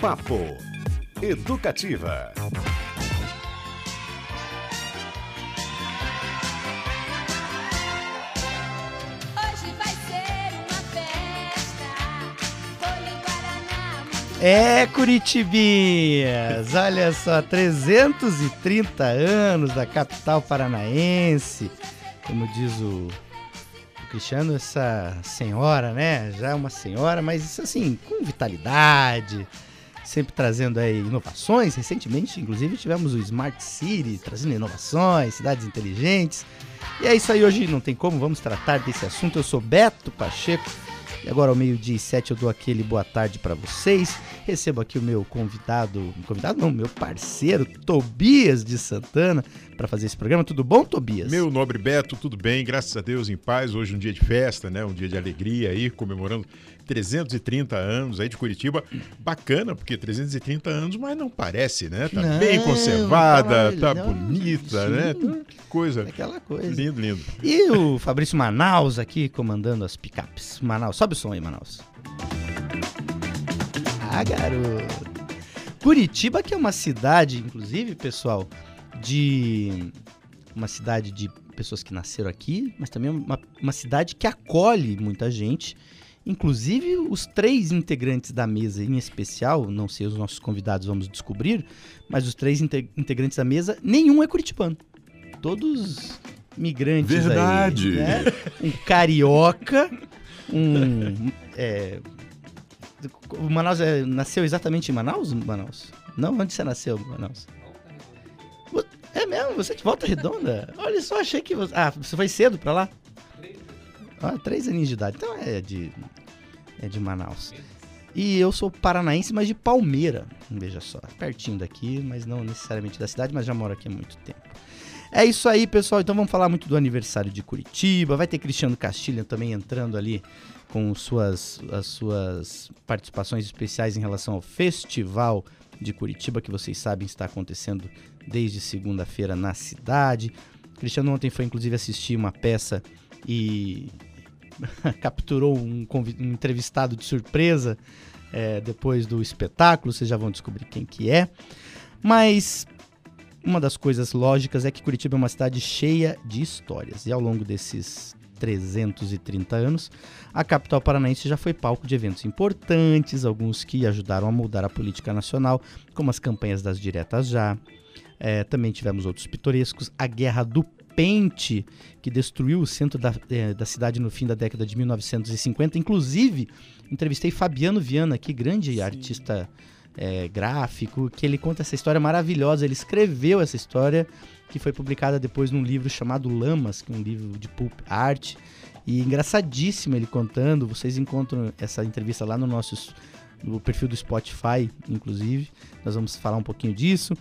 Papo Educativa. Hoje vai ser uma festa. Folha em Guaraná. muito É, Curitibinhas! Olha só, 330 anos da capital paranaense. Como diz o, o Cristiano, essa senhora, né? Já é uma senhora, mas isso assim, com vitalidade, sempre trazendo aí inovações. Recentemente, inclusive, tivemos o Smart City, trazendo inovações, cidades inteligentes. E é isso aí, hoje não tem como, vamos tratar desse assunto. Eu sou Beto Pacheco. E agora ao meio-dia e sete eu dou aquele boa tarde para vocês. Recebo aqui o meu convidado, convidado não, meu parceiro Tobias de Santana para fazer esse programa. Tudo bom, Tobias? Meu nobre Beto, tudo bem? Graças a Deus, em paz. Hoje um dia de festa, né? Um dia de alegria aí, comemorando 330 anos aí de Curitiba. Bacana, porque 330 anos, mas não parece, né? Tá Não, bem conservada, tá tá maravilhoso. bonita, né? Sim. Que coisa. Aquela coisa. Lindo, lindo. E o Fabrício Manaus aqui comandando as picapes. Manaus, sobe o som aí, Manaus. Ah, garoto. Curitiba, que é uma cidade, inclusive, pessoal, de. Uma cidade de pessoas que nasceram aqui, mas também uma, uma cidade que acolhe muita gente. Inclusive, os três integrantes da mesa, em especial, não sei os nossos convidados, vamos descobrir, mas os três inte- integrantes da mesa, nenhum é curitibano. Todos migrantes Verdade. aí. né? Um carioca, um. é, o Manaus é- nasceu exatamente em Manaus? Manaus? Não, onde você nasceu, Manaus? É mesmo? Você é de volta redonda? Olha só, achei que você. Ah, você foi cedo pra lá? Ah, três aninhos de idade. Então é de. É de Manaus. E eu sou paranaense, mas de Palmeira. Veja só, pertinho daqui, mas não necessariamente da cidade, mas já moro aqui há muito tempo. É isso aí, pessoal. Então vamos falar muito do aniversário de Curitiba. Vai ter Cristiano Castilho também entrando ali com suas, as suas participações especiais em relação ao Festival de Curitiba, que vocês sabem está acontecendo desde segunda-feira na cidade. Cristiano ontem foi inclusive assistir uma peça e capturou um, um entrevistado de surpresa é, depois do espetáculo. Vocês já vão descobrir quem que é. Mas uma das coisas lógicas é que Curitiba é uma cidade cheia de histórias. E ao longo desses 330 anos, a capital paranaense já foi palco de eventos importantes, alguns que ajudaram a moldar a política nacional, como as campanhas das diretas já. É, também tivemos outros pitorescos, a Guerra do Que destruiu o centro da, eh, da cidade no fim da década de 1950. Inclusive, entrevistei Fabiano Viana, que grande artista é, gráfico, que ele conta essa história maravilhosa. Ele escreveu essa história, que foi publicada depois num livro chamado Lamas, que é um livro de pulp art. E engraçadíssimo ele contando. Vocês encontram essa entrevista lá no nosso no perfil do Spotify, inclusive. Nós vamos falar um pouquinho disso.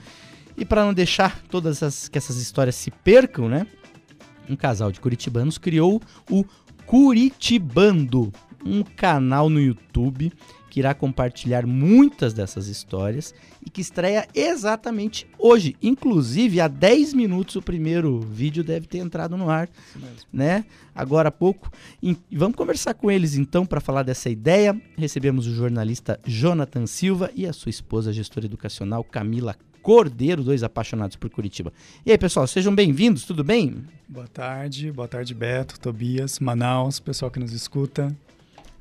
E para não deixar todas as, que essas histórias se percam, né? Um casal de curitibanos criou o Curitibando, um canal no YouTube que irá compartilhar muitas dessas histórias e que estreia exatamente hoje. Inclusive, há 10 minutos o primeiro vídeo deve ter entrado no ar, né? Agora há pouco. E vamos conversar com eles então para falar dessa ideia. Recebemos o jornalista Jonathan Silva e a sua esposa, a gestora educacional Camila Cordeiro, dois apaixonados por Curitiba. E aí, pessoal, sejam bem-vindos, tudo bem? Boa tarde, boa tarde Beto, Tobias, Manaus, pessoal que nos escuta.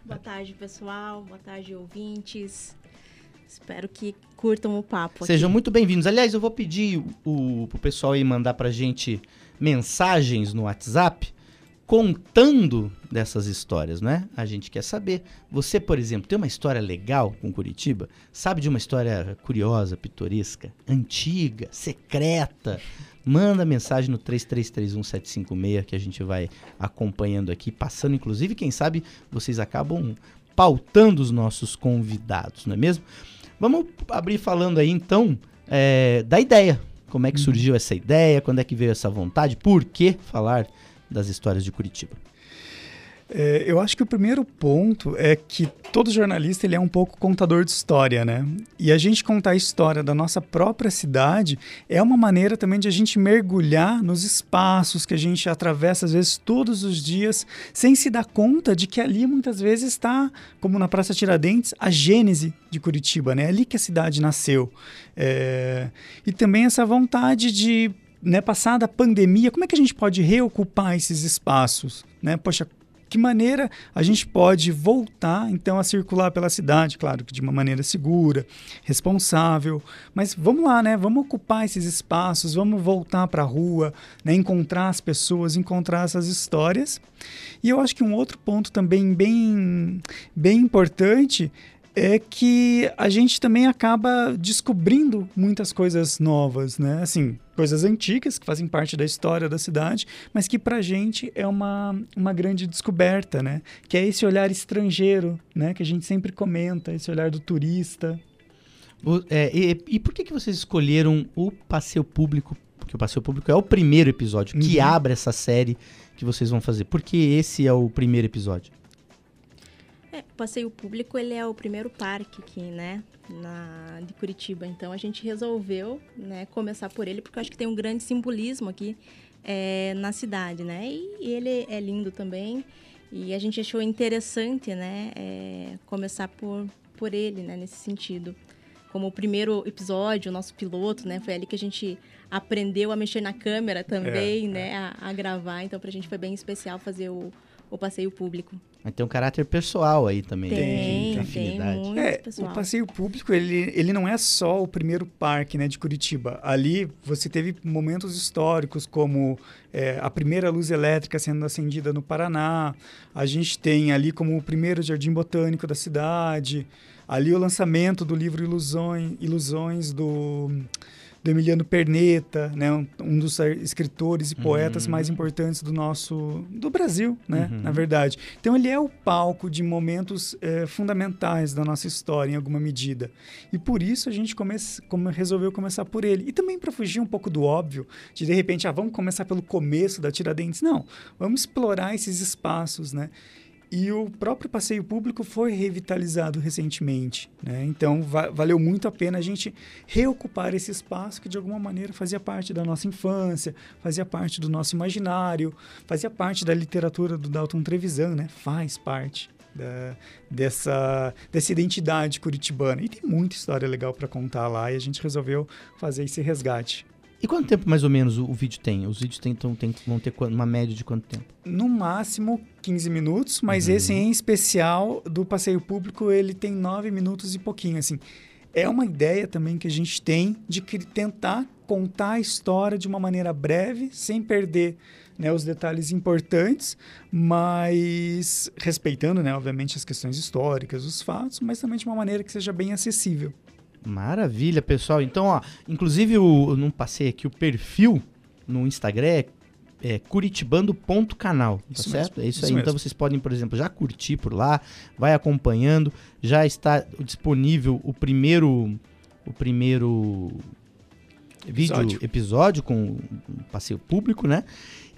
Boa tarde, pessoal. Boa tarde, ouvintes. Espero que curtam o papo. Sejam aqui. muito bem-vindos. Aliás, eu vou pedir o, pro pessoal aí mandar pra gente mensagens no WhatsApp contando dessas histórias, né? A gente quer saber. Você, por exemplo, tem uma história legal com Curitiba? Sabe de uma história curiosa, pitoresca, antiga, secreta? Manda mensagem no 3331-756 que a gente vai acompanhando aqui, passando, inclusive, quem sabe vocês acabam pautando os nossos convidados, não é mesmo? Vamos abrir falando aí então é, da ideia. Como é que surgiu essa ideia? Quando é que veio essa vontade? Por que falar das histórias de Curitiba? É, eu acho que o primeiro ponto é que todo jornalista ele é um pouco contador de história, né? E a gente contar a história da nossa própria cidade é uma maneira também de a gente mergulhar nos espaços que a gente atravessa às vezes todos os dias, sem se dar conta de que ali muitas vezes está, como na Praça Tiradentes, a gênese de Curitiba, né? É ali que a cidade nasceu. É, E também essa vontade de né, passada a pandemia, como é que a gente pode reocupar esses espaços? Né? Poxa, que maneira a gente pode voltar então a circular pela cidade, claro que de uma maneira segura, responsável, mas vamos lá, né? Vamos ocupar esses espaços, vamos voltar para a rua, né? encontrar as pessoas, encontrar essas histórias. E eu acho que um outro ponto também bem, bem importante é que a gente também acaba descobrindo muitas coisas novas, né? Assim, coisas antigas que fazem parte da história da cidade, mas que pra gente é uma, uma grande descoberta, né? Que é esse olhar estrangeiro, né? Que a gente sempre comenta, esse olhar do turista. É, e, e por que, que vocês escolheram o Passeio Público? Porque o Passeio Público é o primeiro episódio que Uhum. abre essa série que vocês vão fazer. Por que esse é o primeiro episódio? É, o passeio público ele é o primeiro parque aqui, né, na, de Curitiba. Então a gente resolveu, né, começar por ele porque eu acho que tem um grande simbolismo aqui é, na cidade, né? E ele é lindo também. E a gente achou interessante, né, é, começar por por ele, né, nesse sentido. Como o primeiro episódio, o nosso piloto, né, foi ali que a gente aprendeu a mexer na câmera também, né, A, a gravar. Então pra gente foi bem especial fazer o, o passeio público. Mas tem um caráter pessoal aí também. né? Tem, de- de tem afinidade. muito, É, pessoal. o passeio público, ele, ele não é só o primeiro parque né, de Curitiba. Ali você teve momentos históricos, como é, a primeira luz elétrica sendo acendida no Paraná. A gente tem ali como o primeiro jardim botânico da cidade. Ali o lançamento do livro Ilusões, Ilusões do, do Emiliano Perneta, né, um, dos escritores e poetas Uhum. mais importantes do nosso do Brasil, né, Uhum. na verdade. Então ele é o palco de momentos eh, fundamentais da nossa história, em alguma medida. E por isso a gente come come- resolveu começar por ele. E também para fugir um pouco do óbvio, de de repente, ah, vamos começar pelo começo da Tiradentes. Não, vamos explorar esses espaços, né? E o próprio passeio público foi revitalizado recentemente. Né? Então, va- valeu muito a pena a gente reocupar esse espaço que, de alguma maneira, fazia parte da nossa infância, fazia parte do nosso imaginário, fazia parte da literatura do Dalton Trevisan, né? faz parte da- dessa, dessa identidade curitibana. E tem muita história legal para contar lá e a gente resolveu fazer esse resgate. E quanto tempo mais ou menos o, o vídeo tem? Os vídeos tem, então, tem- vão ter uma média de quanto tempo? no máximo 15 minutos, mas Uhum. esse em especial do passeio público ele tem 9 minutos e pouquinho, assim. É uma ideia também que a gente tem de que- tentar contar a história de uma maneira breve, sem perder né, os detalhes importantes, mas respeitando, né, obviamente, as questões históricas, os fatos, mas também de uma maneira que seja bem acessível. Maravilha, pessoal. Então, ó, inclusive o, eu não passei aqui o perfil no Instagram é, é curitibando.canal, tá Isso certo? mesmo, é isso, isso aí. Então mesmo. vocês podem, por exemplo, já curtir por lá, vai acompanhando, já está disponível o primeiro o primeiro vídeo Episódio. episódio com passeio público, né?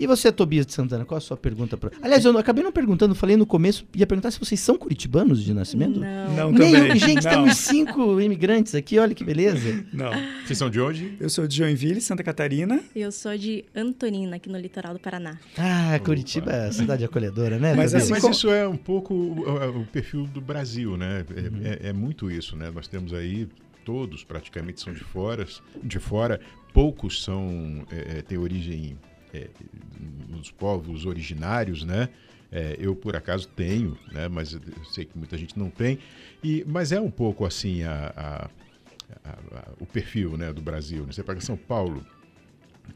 E você, Tobias de Santana, qual a sua pergunta? Pra... Aliás, eu não- acabei não perguntando, falei no começo, ia perguntar se vocês são curitibanos de nascimento. Não. Não, Nem também. gente, não, temos cinco imigrantes aqui, olha que beleza. não. Vocês são de onde? Eu sou de Joinville, Santa Catarina, Eu sou de Antonina, aqui no litoral do Paraná. Ah, Curitiba é a cidade acolhedora, né? Mas assim Mas como- isso é um pouco o, o perfil do Brasil, né? É, Uhum. é- é muito isso, né? Nós temos aí todos praticamente são de fora, de fora. Poucos são é, é, têm origem é, nos povos originários, né? É, eu por acaso tenho, né? Mas eu sei que muita gente não tem. E mas é um pouco assim a- a- a- o perfil, né, do Brasil. né? Você pega São Paulo,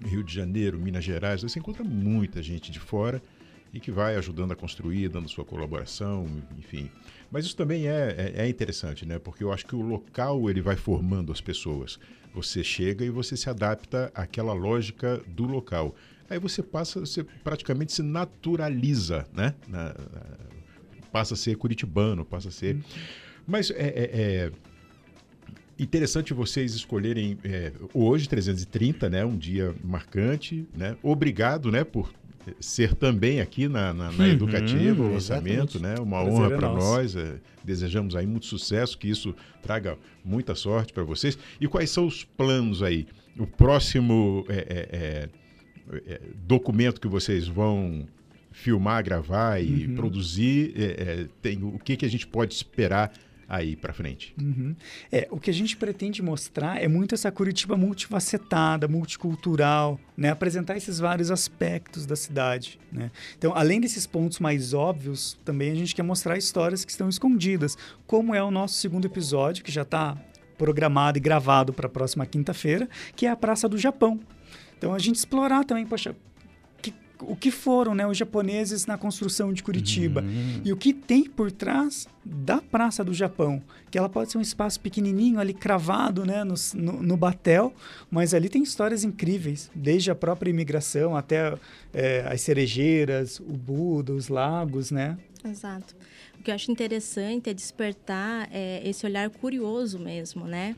Rio de Janeiro, Minas Gerais, você encontra muita gente de fora e que vai ajudando a construir, dando sua colaboração, enfim. Mas isso também é, é, é interessante, né? Porque eu acho que o local ele vai formando as pessoas. Você chega e você se adapta àquela lógica do local. Aí você passa, você praticamente se naturaliza, né? Na- na- passa a ser curitibano, passa a ser. Mas é- é- é, Interessante vocês escolherem é, hoje 330, né, um dia marcante, né? Obrigado, né, por ser também aqui na, na, na Uhum, Educativa, o lançamento, né? Uma Prazer honra é para nós. é, desejamos aí muito sucesso, que isso traga muita sorte para vocês. E quais são os planos aí? O próximo é, é, é, documento que vocês vão filmar, gravar e Uhum. produzir, é, é, tem, o que, que a gente pode esperar aí para frente? Uhum. É, o que a gente pretende mostrar é muito essa Curitiba multifacetada, multicultural, né? Apresentar esses vários aspectos da cidade, né? Então, além desses pontos mais óbvios, também a gente quer mostrar histórias que estão escondidas, como é o nosso segundo episódio, que já está programado e gravado para a próxima quinta-feira, que é a Praça do Japão. Então, a gente explorar também, poxa, que- o que foram né, os japoneses na construção de Curitiba Uhum. e o que tem por trás da Praça do Japão, que ela pode ser um espaço pequenininho ali cravado né, no, no, no batel, mas ali tem histórias incríveis, desde a própria imigração até é, as cerejeiras, o Buda, os lagos, né? Exato. O que eu acho interessante é despertar é, esse olhar curioso mesmo, né?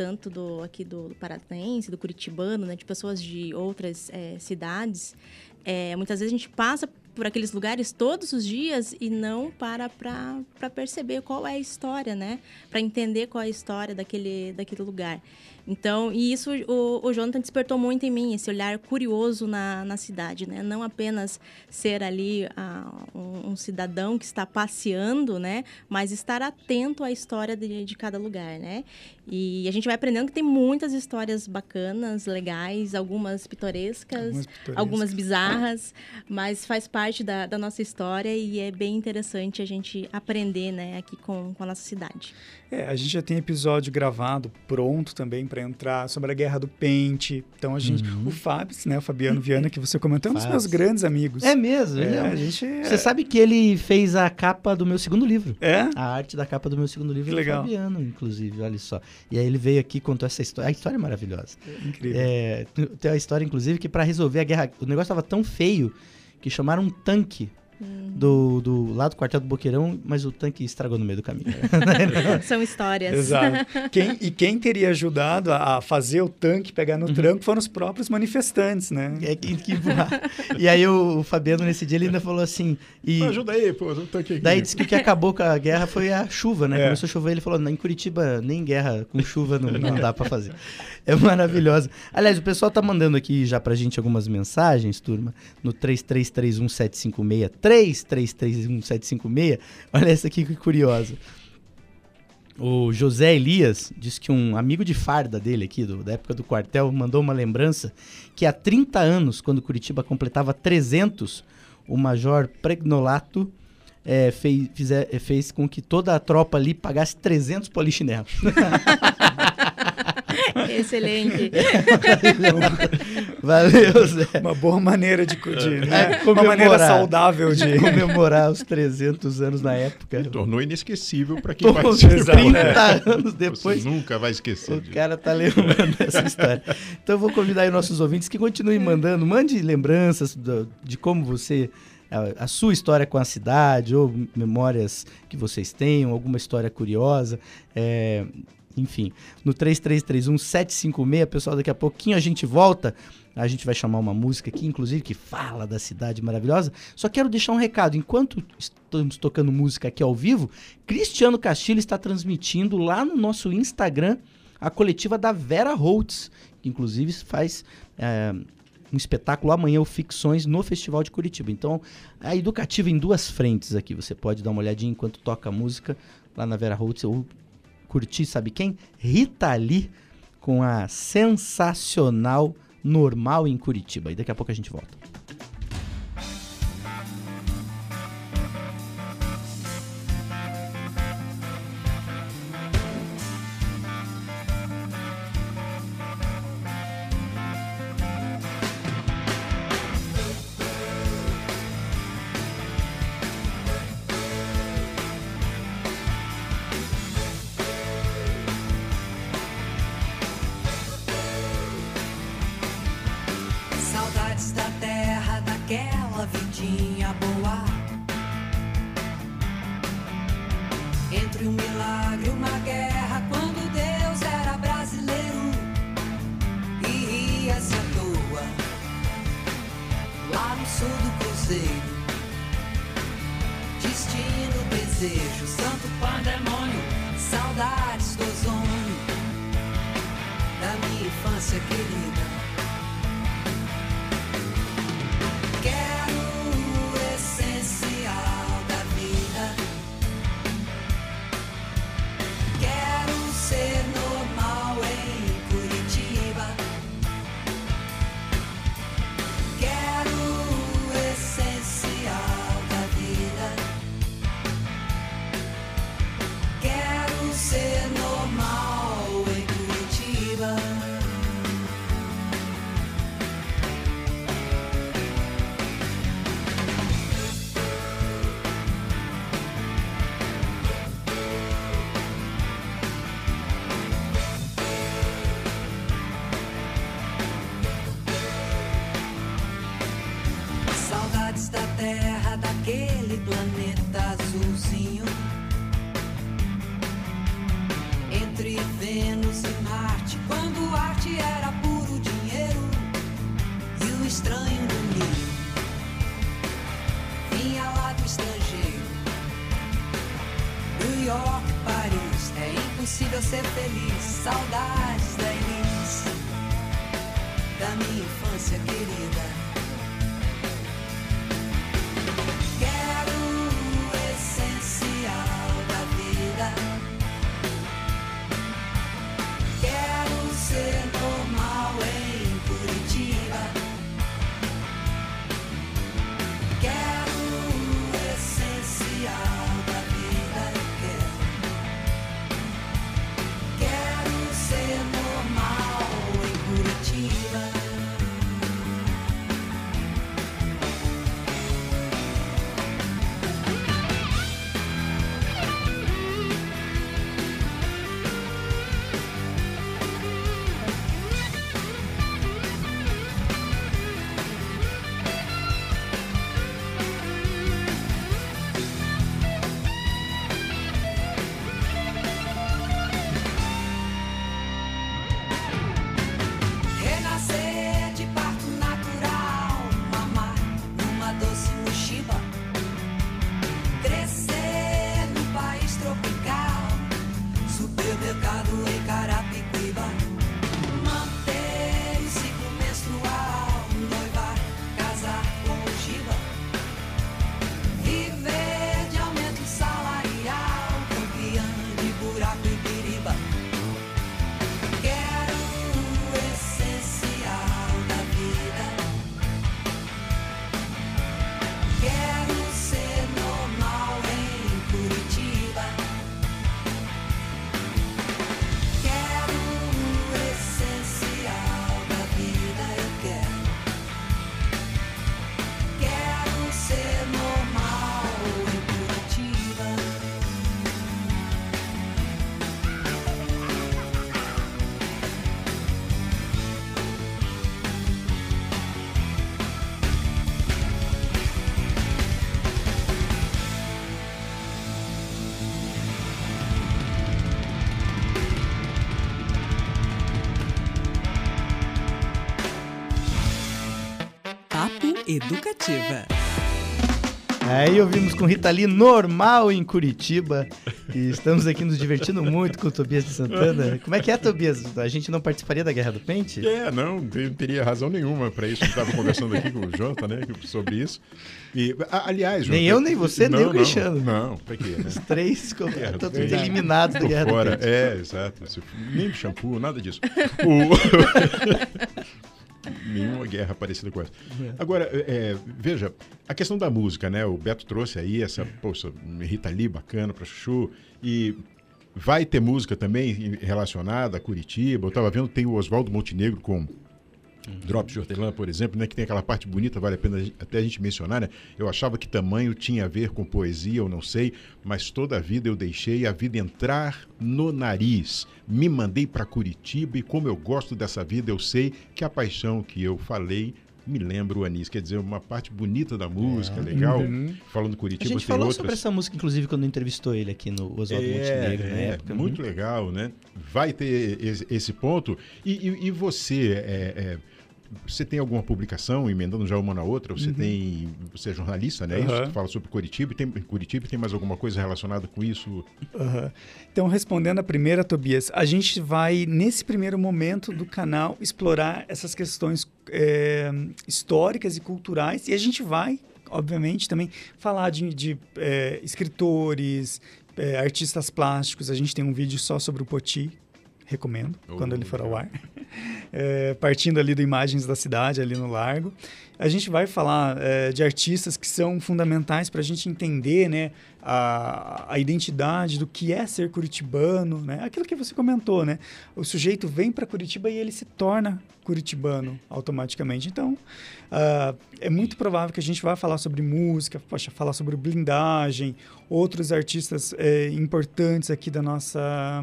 Tanto do aqui do paranaense, do curitibano, né? De pessoas de outras é, cidades. É, muitas vezes a gente passa por aqueles lugares todos os dias e não para para perceber qual é a história, né? Para entender qual é a história daquele, daquele lugar. Então, e isso o, o Jonathan despertou muito em mim, esse olhar curioso na, na cidade, né? Não apenas ser ali ah, um, um cidadão que está passeando, né? Mas estar atento à história de, de cada lugar, né? E a gente vai aprendendo que tem muitas histórias bacanas, legais, algumas pitorescas, Algumas pitorescas. algumas bizarras, mas faz parte da, da nossa história e é bem interessante a gente aprender, né? Aqui com, com a nossa cidade. É, a gente já tem episódio gravado, pronto também para entrar, sobre a Guerra do Pente. Então, a gente, o Fábio, né, o Fabiano Viana, que você comentou, é um dos meus grandes amigos. É mesmo, ele É, é um- a gente... Você sabe que ele fez a capa do meu segundo livro. É? A arte da capa do meu segundo livro Que é do legal. Fabiano, inclusive, olha só. E aí ele veio aqui e contou essa história. A história é maravilhosa. Incrível. É, tem uma história, inclusive, que para resolver a guerra. O negócio tava tão feio que chamaram um tanque do, do lá do quartel do Boqueirão, mas o tanque estragou no meio do caminho. São histórias. Exato. Quem- e quem teria ajudado a, a fazer o tanque pegar no tranco foram os próprios manifestantes, né? É que, que voar. E aí o, o Fabiano, nesse dia, ele ainda falou assim. E Ajuda aí, pô, eu tô aqui. daí disse que o que acabou com a guerra foi a chuva, né? É. Começou a chover, ele falou: "Não, em Curitiba, nem guerra com chuva não, não dá pra fazer. É maravilhosa. Aliás, o pessoal tá mandando aqui já pra gente algumas mensagens, turma, no 3331-756. 3331-756. Olha essa aqui que curiosa. O José Elias diz que um amigo de farda dele aqui, do- da época do quartel, mandou uma lembrança que há 30 anos, quando Curitiba completava 300, o Major Pregnolato eh, fez, eh, fez com que toda a tropa ali pagasse 300 polichinelos. Excelente. Valeu, Zé. Uma boa maneira de, de né? É, uma maneira saudável de comemorar os 300 anos na época. Tornou inesquecível para quem Pô, participou. 30 anos depois, Você nunca vai esquecer O disso. cara tá lembrando dessa história. Então eu vou convidar aí nossos ouvintes que continuem mandando, mande lembranças do- de como você a, a sua história com a cidade ou memórias que vocês tenham, alguma história curiosa, é, enfim, no 3331-756, pessoal, daqui a pouquinho a gente volta. A gente vai chamar uma música aqui, inclusive, que fala da cidade maravilhosa. Só quero deixar um recado. Enquanto estamos tocando música aqui ao vivo, Cristiano Castilho está transmitindo lá no nosso Instagram a coletiva da Vera Holtz, que inclusive faz é, um espetáculo amanhã, o Ficções, no Festival de Curitiba. Então, a educativa em duas frentes aqui. Você pode dar uma olhadinha enquanto toca a música lá na Vera Holtz ou curtir, sabe quem? Rita Lee com a sensacional Normal em Curitiba. E daqui a pouco a gente volta. Vidinha boa. Entre um milagre e uma Saudades da terra, daquele planeta azulzinho. Entre Vênus e Marte, quando arte era puro dinheiro e o estranho no ninho vinha lá do estrangeiro. New York, Paris, é impossível ser feliz. Saudades da Elis, da minha infância querida. Educativa. Aí ouvimos com Rita Lee normal em Curitiba. E estamos aqui nos divertindo muito com o Tobias de Santana. Como é que é, Tobias? A gente não participaria da Guerra do Pente? É, não, não teria razão nenhuma para isso. Eu estava conversando aqui com o Jonathan, né, sobre isso. E, aliás, Nem Jonathan- eu, nem você, nem Não, o Cristiano. Não, não pra quê? Né? Os três Pente. eliminados da Guerra fora. do Pente. É, exato. Nem shampoo, nada disso. O- Nenhuma guerra parecida com essa. Agora, é, veja, a questão da música, né? O Beto trouxe aí essa, poxa, Rita Lee bacana pra Chuchu. E vai ter música também relacionada a Curitiba. Eu tava vendo, tem o Oswaldo Montenegro com Drops de Hortelã, por exemplo, né, que tem aquela parte bonita, vale a pena até a gente mencionar, né? Eu achava que tamanho tinha a ver com poesia, eu não sei, mas toda a vida eu deixei a vida entrar no nariz. Me mandei para Curitiba e como eu gosto dessa vida, eu sei que a paixão que eu falei me lembra o Anis. Quer dizer, uma parte bonita da música, legal. Falando A Curitiba, gente tem falou outras. sobre essa música, inclusive, quando entrevistou ele aqui no Oswaldo Montenegro, na É, época. muito legal, né? Vai ter esse, esse ponto. E, e- e você, é, é, você tem alguma publicação emendando já uma na outra? Você tem, você é jornalista, né? Isso, Aham. tu fala sobre Curitiba. Tem Curitiba, tem mais alguma coisa relacionada com isso? Aham. Então, respondendo a primeira, Tobias, a gente vai, nesse primeiro momento do canal, explorar essas questões é, históricas e culturais. E a gente vai, obviamente, também falar de, de, é, escritores, é, artistas plásticos. A gente tem um vídeo só sobre o Poti. Recomendo, Oh, quando ele for ao ar. É, partindo ali do Imagens da Cidade, ali no Largo. A gente vai falar é, de artistas que são fundamentais para a gente entender né, a, a identidade do que é ser curitibano, né? aquilo que você comentou. Né? O sujeito vem para Curitiba e ele se torna curitibano automaticamente. Então, ah, é muito provável que a gente vá falar sobre música, poxa, falar sobre blindagem, outros artistas é, importantes aqui da nossa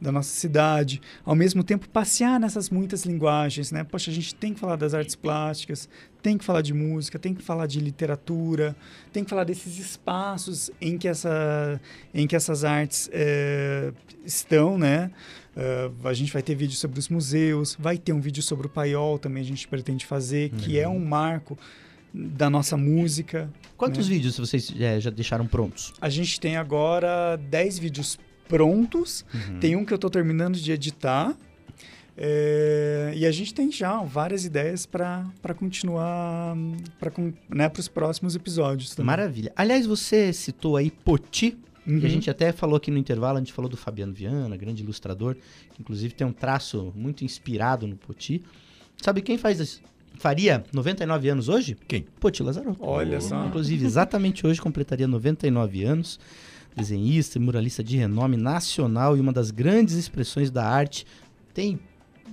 da nossa cidade, ao mesmo tempo passear nessas muitas linguagens, né? Poxa, a gente tem que falar das artes plásticas, tem que falar de música, tem que falar de literatura, tem que falar desses espaços em que, essa, em que essas artes eh, estão, né? Eh, a gente vai ter vídeo sobre os museus, vai ter um vídeo sobre o paiol também a gente pretende fazer, que é um marco da nossa música. Quantos né? vídeos vocês é, já deixaram prontos? A gente tem agora 10 vídeos prontos. Tem um que eu estou terminando de editar. É, e a gente tem já várias ideias para continuar para né, os próximos episódios também. Maravilha. Aliás, você citou aí Poti, Uhum. que a gente até falou aqui no intervalo, a gente falou do Fabiano Viana, grande ilustrador, que inclusive tem um traço muito inspirado no Poti. Sabe quem faz isso? Faria 99 anos hoje? Quem? Poti Lazarotto. Olha só. Inclusive, exatamente hoje completaria 99 anos. Desenhista e muralista de renome nacional e uma das grandes expressões da arte. Tem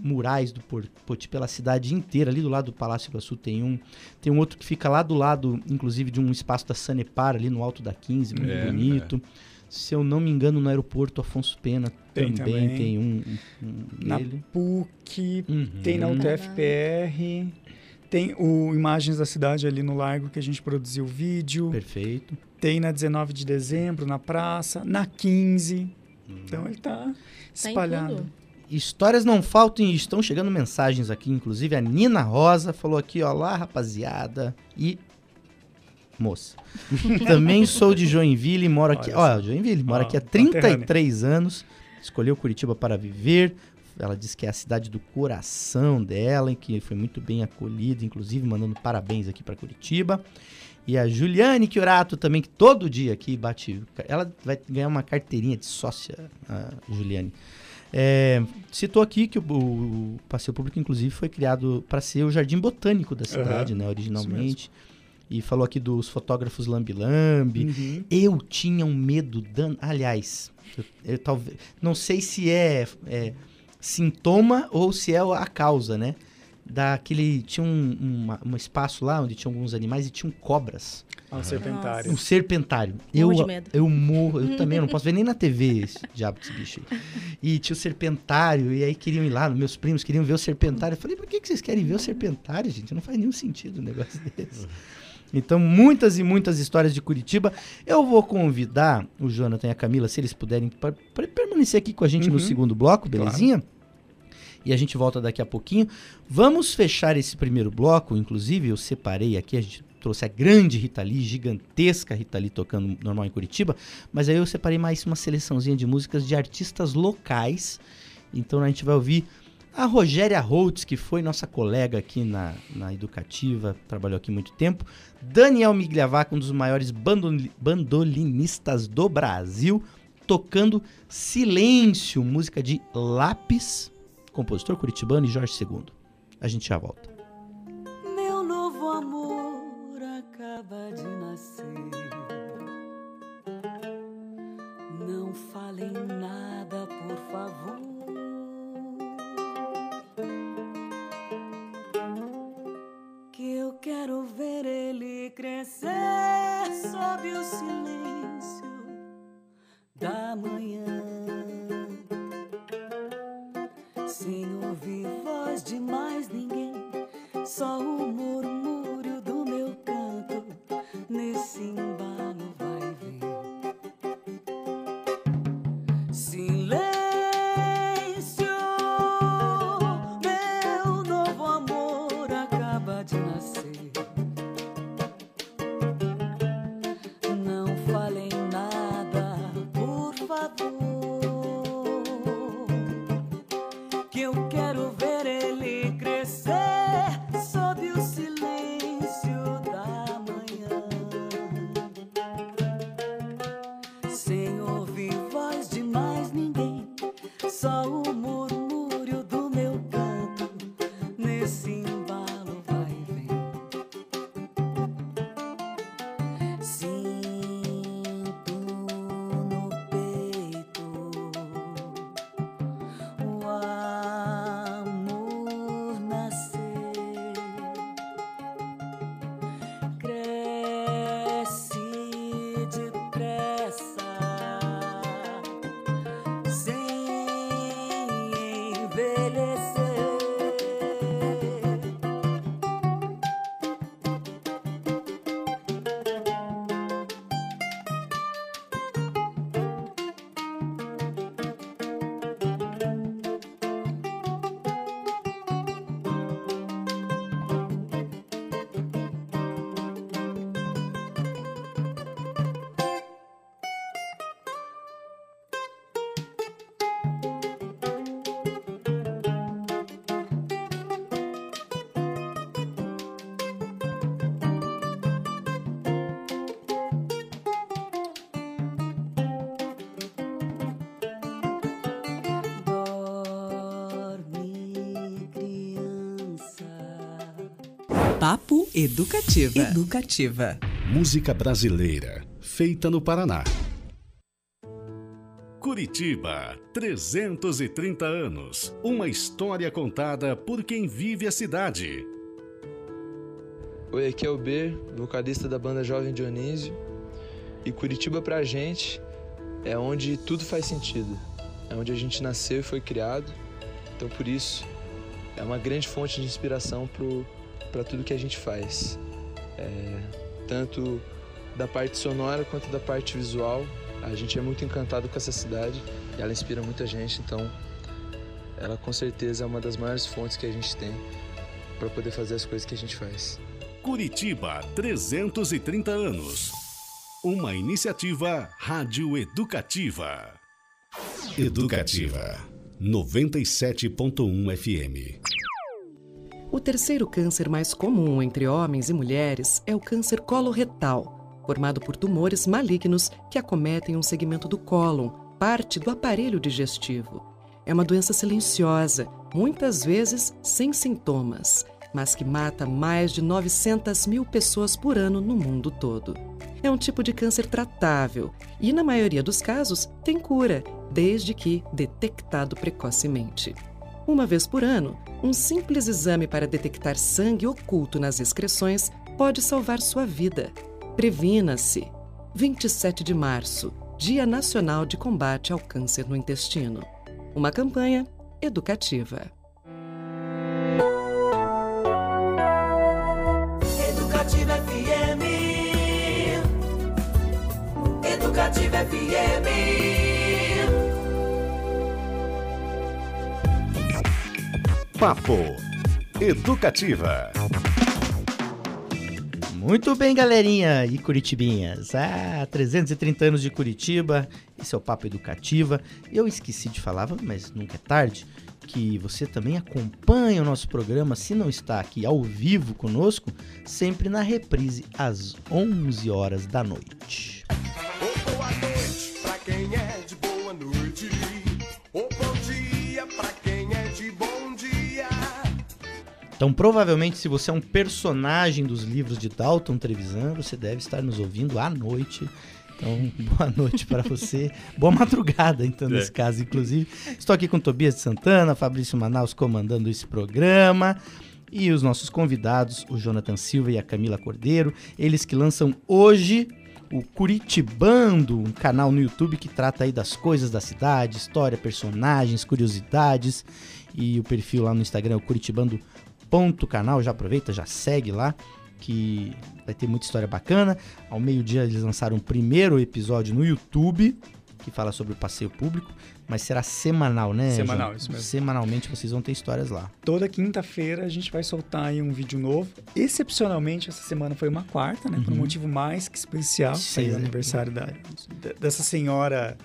murais do Poti pela cidade inteira. Ali do lado do Palácio Iguaçu tem um. Tem um outro que fica lá do lado, inclusive, de um espaço da Sanepar, ali no alto da 15, muito É, bonito. Se eu não me engano, no aeroporto Afonso Pena Tem também, também. tem um, um, Na dele. PUC, Uhum. tem na UTFPR, tem o Imagens da Cidade ali no Largo que a gente produziu o vídeo, Perfeito. tem na 19 de dezembro na praça, na 15. Então ele tá Tá espalhado. tudo. Histórias não faltam e estão chegando mensagens aqui. Inclusive a Nina Rosa falou aqui, ó, lá rapaziada. E. Moça. Também sou de Joinville e moro aqui. Ó, Joinville, moro Ó, aqui há conterrânea. 33 anos. Escolheu Curitiba para viver. Ela diz que é a cidade do coração dela, e que foi muito bem acolhida, inclusive mandando parabéns aqui para Curitiba. E a Juliane Chiorato também, que todo dia aqui bate. Ela vai ganhar uma carteirinha de sócia, a Juliane. É, citou aqui que o, o passeio público, inclusive, foi criado para ser o jardim botânico da cidade, né, originalmente. E falou aqui dos fotógrafos Lambi Lambi. Uhum. Eu tinha um medo dan... Aliás, eu, eu talvez não sei se é, é sintoma ou se é a causa, né? Daquele tinha um, uma- um espaço lá onde tinha alguns animais e tinham cobras. Ah, o serpentário. Um serpentário. Eu, eu morro, eu também não posso ver nem na TV esse diabo desse bicho aí. E tinha o serpentário, e aí queriam ir lá, meus primos queriam ver o serpentário. Eu falei, por que, que vocês querem ver o serpentário, gente? Não faz nenhum sentido um negócio desse. Então, muitas e muitas histórias de Curitiba. Eu vou convidar o Jonathan e a Camila, se eles puderem, para permanecer aqui com a gente no Uhum. segundo bloco, belezinha? E a gente volta daqui a pouquinho. Vamos fechar esse primeiro bloco, inclusive eu separei aqui, a gente trouxe a grande Rita Lee, gigantesca Rita Lee tocando normal em Curitiba, mas aí eu separei mais uma seleçãozinha de músicas de artistas locais. Então a gente vai ouvir a Rogéria Holtz, que foi nossa colega aqui na, na Educativa, trabalhou aqui muito tempo. Daniel Migliavaca, um dos maiores bandoli- bandolinistas do Brasil, tocando Silêncio, música de Lápis, compositor curitibano e Jorge II. A gente já volta. Meu novo amor acaba de nascer. Não falem nada, por favor. Que eu quero ver ele crescer sob o silêncio da manhã. Sem ouvir voz de mais ninguém, só o murmúrio Papo Educativa. Educativa. Música brasileira, feita no Paraná. Curitiba, 330 anos. Uma história contada por quem vive a cidade. Oi, aqui é o B, vocalista da banda Jovem Dionísio. E Curitiba pra gente é onde tudo faz sentido. É onde a gente nasceu e foi criado. Então por isso é uma grande fonte de inspiração para tudo que a gente faz. É, tanto da parte sonora quanto da parte visual. A gente é muito encantado com essa cidade e ela inspira muita gente, então ela com certeza é uma das maiores fontes que a gente tem para poder fazer as coisas que a gente faz. Curitiba, 330 anos. Uma iniciativa rádio educativa. Educativa 97.1 FM. Terceiro câncer mais comum entre homens e mulheres é o câncer coloretal, formado por tumores malignos que acometem um segmento do cólon, parte do aparelho digestivo. É uma doença silenciosa, muitas vezes sem sintomas, mas que mata mais de 900 mil pessoas por ano no mundo todo. É um tipo de câncer tratável e, na maioria dos casos, tem cura, desde que detectado precocemente. Uma vez por ano, um simples exame para detectar sangue oculto nas excreções pode salvar sua vida. Previna-se. 27 de março, Dia Nacional de Combate ao Câncer no Intestino. Uma campanha educativa. Papo Educativa. Muito bem, galerinha e curitibinhas. Ah, 330 anos de Curitiba. Esse é o Papo Educativa. Eu esqueci de falar, mas nunca é tarde, que você também acompanha o nosso programa, se não está aqui ao vivo conosco, sempre na reprise às 11 horas da noite. Boa Então, provavelmente, se você é um personagem dos livros de Dalton Trevisan, você deve estar nos ouvindo à noite. Então, boa noite para você. Boa madrugada, então, nesse caso, inclusive. Estou aqui com Tobias de Santana, Fabrício Manaus comandando esse programa. E os nossos convidados, o Jonathan Silva e a Camila Cordeiro. Eles que lançam hoje o Curitibando, um canal no YouTube que trata aí das coisas da cidade, história, personagens, curiosidades. E o perfil lá no Instagram é o curitibando.canal. Já aproveita, já segue lá, que vai ter muita história bacana. Ao meio-dia eles lançaram o primeiro episódio no YouTube, que fala sobre o passeio público. Mas será semanal, né? Semanal, João? isso mesmo. Semanalmente vocês vão ter histórias lá. Toda quinta-feira a gente vai soltar aí um vídeo novo. Excepcionalmente, essa semana foi uma quarta, né? Por um Uhum. motivo mais que especial. Sim. Foi o aniversário da, de- dessa senhora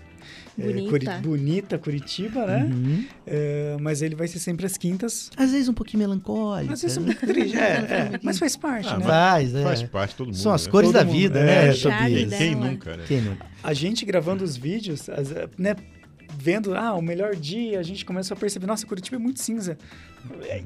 é, Bonita. Curi- bonita, Curitiba, né? Uhum. É, mas ele vai ser sempre às quintas. Às vezes um pouquinho melancólico. Às vezes um pouco triste. É, é, mas faz parte, Ah, né? Faz, é. Faz parte todo mundo. São as né? cores Todo da mundo, vida, é, né, Tobias? dela. Quem nunca, né? Quem nunca? A gente gravando os vídeos, as- né? Vendo, ah, o melhor dia, a gente começou a perceber, nossa, Curitiba é muito cinza.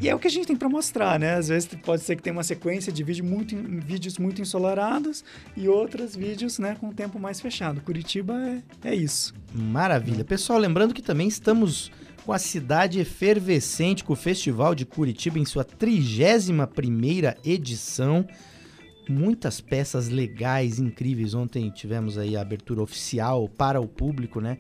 E é o que a gente tem para mostrar, né? Às vezes pode ser que tenha uma sequência de vídeo muito, vídeos muito ensolarados e outros vídeos, né, com o tempo mais fechado. Curitiba é, é isso. Maravilha. Pessoal, lembrando que também estamos com a cidade efervescente, com o Festival de Curitiba em sua 31ª edição. Muitas peças legais, incríveis. Ontem tivemos aí a abertura oficial para o público, né?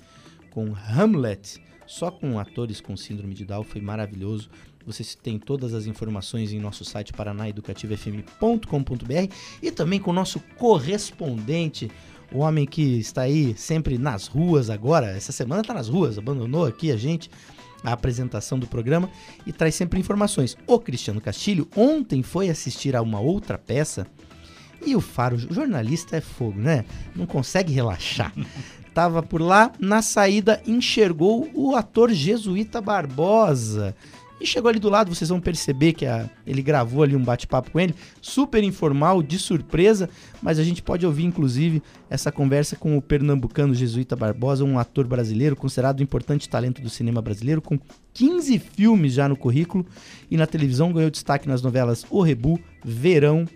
Com Hamlet, só com atores com síndrome de Down, foi maravilhoso. Vocês têm todas as informações em nosso site paranaeducativofm.com.br e também com o nosso correspondente, o homem que está aí sempre nas ruas agora. Essa semana está nas ruas, abandonou aqui a gente a apresentação do programa e traz sempre informações. O Cristiano Castilho ontem foi assistir a uma outra peça e o Faro, o jornalista é fogo, né? Não consegue relaxar. Tava por lá, na saída enxergou o ator jesuíta Barbosa. E chegou ali do lado, vocês vão perceber que a- ele gravou ali um bate-papo com ele, super informal, de surpresa, mas a gente pode ouvir inclusive essa conversa com o pernambucano jesuíta Barbosa, um ator brasileiro considerado um importante talento do cinema brasileiro, com 15 filmes já no currículo e na televisão ganhou destaque nas novelas O Rebu, Verão,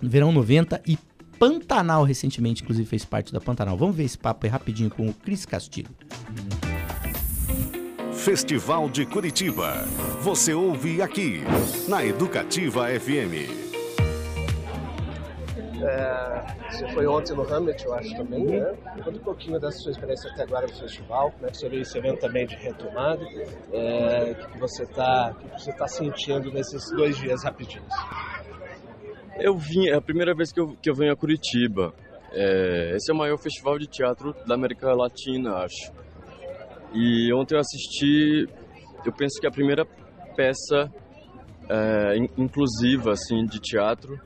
Verão 90 e Pantanal recentemente, inclusive fez parte da Pantanal. Vamos ver esse papo aí rapidinho com o Cris Castilho. Festival de Curitiba. Você ouve aqui, na Educativa FM. É, você foi ontem no Hamlet, eu acho também, né? Conta um pouquinho dessa sua experiência até agora no festival, como é que você vê esse evento também de retomada, é, o que, você está que que você tá sentindo nesses dois dias rapidinhos? Eu vim, é a primeira vez que eu, que eu venho a Curitiba. É, esse é o maior festival de teatro da América Latina, acho. E ontem eu assisti, eu penso que a primeira peça é, in- inclusiva assim de teatro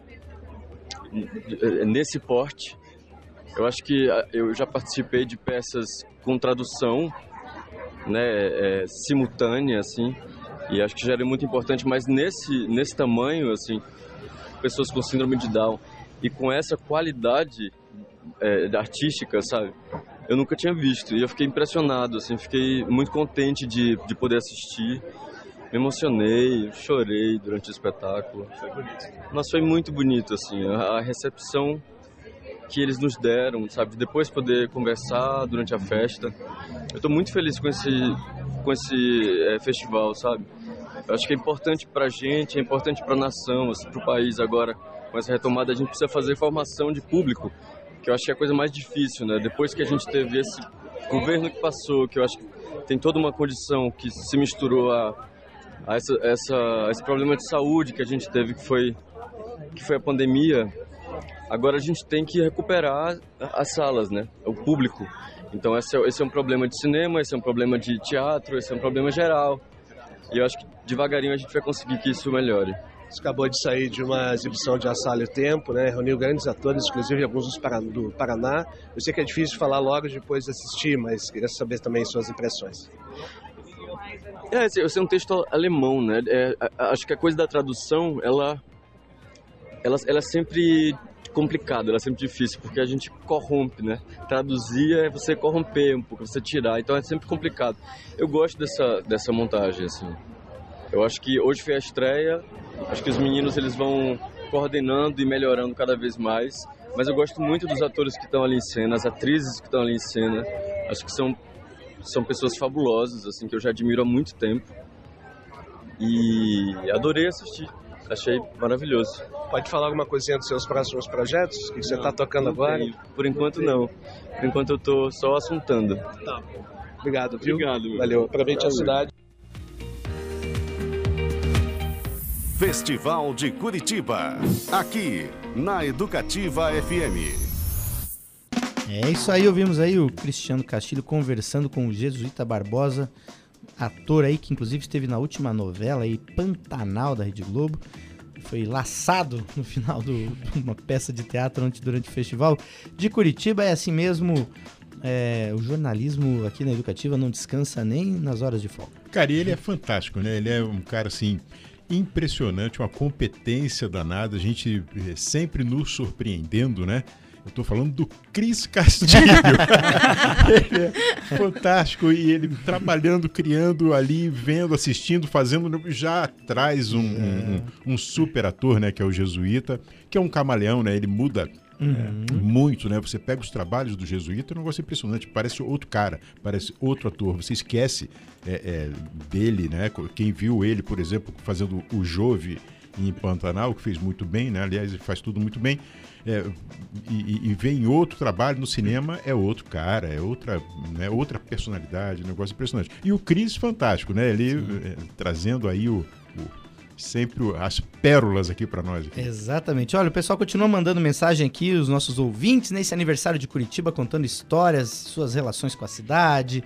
nesse porte. Eu acho que ah, eu já participei de peças com tradução, né, é, simultânea assim, e acho que já era muito importante. Mas nesse nesse tamanho assim, pessoas com síndrome de Down e com essa qualidade é, artística, sabe? Eu nunca tinha visto e eu fiquei impressionado, assim, fiquei muito contente de, de poder assistir. Me emocionei, chorei durante o espetáculo. Foi bonito. Nossa, foi muito bonito, assim, a, a recepção que eles nos deram, sabe? Depois poder conversar durante a festa. Eu estou muito feliz com esse, com esse é, festival, sabe? Eu acho que é importante para a gente, é importante para a nação, assim, para o país agora. Com essa retomada, a gente precisa fazer formação de público, que eu acho que é a coisa mais difícil, né? Depois que a gente teve esse governo que passou, que eu acho que tem toda uma condição que se misturou a, a essa, essa, esse problema de saúde que a gente teve, que foi, que foi a pandemia. Agora a gente tem que recuperar as salas, né? O público. Então esse é, esse é um problema de cinema, esse é um problema de teatro, esse é um problema geral. E eu acho que devagarinho a gente vai conseguir que isso melhore. Você acabou de sair de uma exibição de Assalho Tempo, né? Reuniu grandes atores, inclusive alguns do Paraná. Eu sei que é difícil falar logo depois de assistir, mas queria saber também suas impressões. É, esse, esse é um texto alemão, né? É, acho que a coisa da tradução, ela, ela, ela sempre complicada, ela é sempre difícil, porque a gente corrompe, né? Traduzir é você corromper um pouco, você tirar, então é sempre complicado. Eu gosto dessa, dessa montagem, assim. Eu acho que hoje foi a estreia, acho que os meninos eles vão coordenando e melhorando cada vez mais, mas eu gosto muito dos atores que estão ali em cena, as atrizes que estão ali em cena, acho que são são pessoas fabulosas, assim, que eu já admiro há muito tempo. E adorei assistir. Achei maravilhoso. Pode falar alguma coisinha dos seus próximos projetos? O que você está tocando Não agora? tenho. Por enquanto não. Por enquanto eu tô só assuntando. Tá. Obrigado, viu? Obrigado. Valeu. Aproveite a Valeu. cidade. Festival de Curitiba. Aqui, na Educativa FM. É isso aí, ouvimos aí o Cristiano Castilho conversando com o Jesuíta Barbosa, ator aí que inclusive esteve na última novela aí, Pantanal da Rede Globo. Foi laçado no final de uma peça de teatro durante o festival de Curitiba. É assim mesmo, é, o jornalismo aqui na Educativa não descansa nem nas horas de folga. Cara, e ele é fantástico, né? Ele é um cara assim impressionante, uma competência danada, a gente eh, sempre nos surpreendendo, né? Eu tô falando do Cris Castilho. Ele é fantástico. E ele trabalhando, criando ali, vendo, assistindo, fazendo. Já traz um, um, um super ator, né? Que é o Jesuíta, que é um camaleão, né? Ele muda Uhum. muito, né? Você pega os trabalhos do Jesuíta, é um negócio impressionante. Parece outro cara, parece outro ator. Você esquece é, é, dele, né? Quem viu ele, por exemplo, fazendo o Jove em Pantanal, que fez muito bem, né? Aliás, ele faz tudo muito bem. É, e, e- vem outro trabalho no cinema, é outro cara, é outra, né, outra personalidade, um negócio impressionante. E o Cris, fantástico, né? Ele é, trazendo aí o, o- sempre as pérolas aqui para nós. Aqui. Exatamente. Olha, o pessoal continua mandando mensagem aqui, os nossos ouvintes, nesse aniversário de Curitiba, contando histórias, suas relações com a cidade.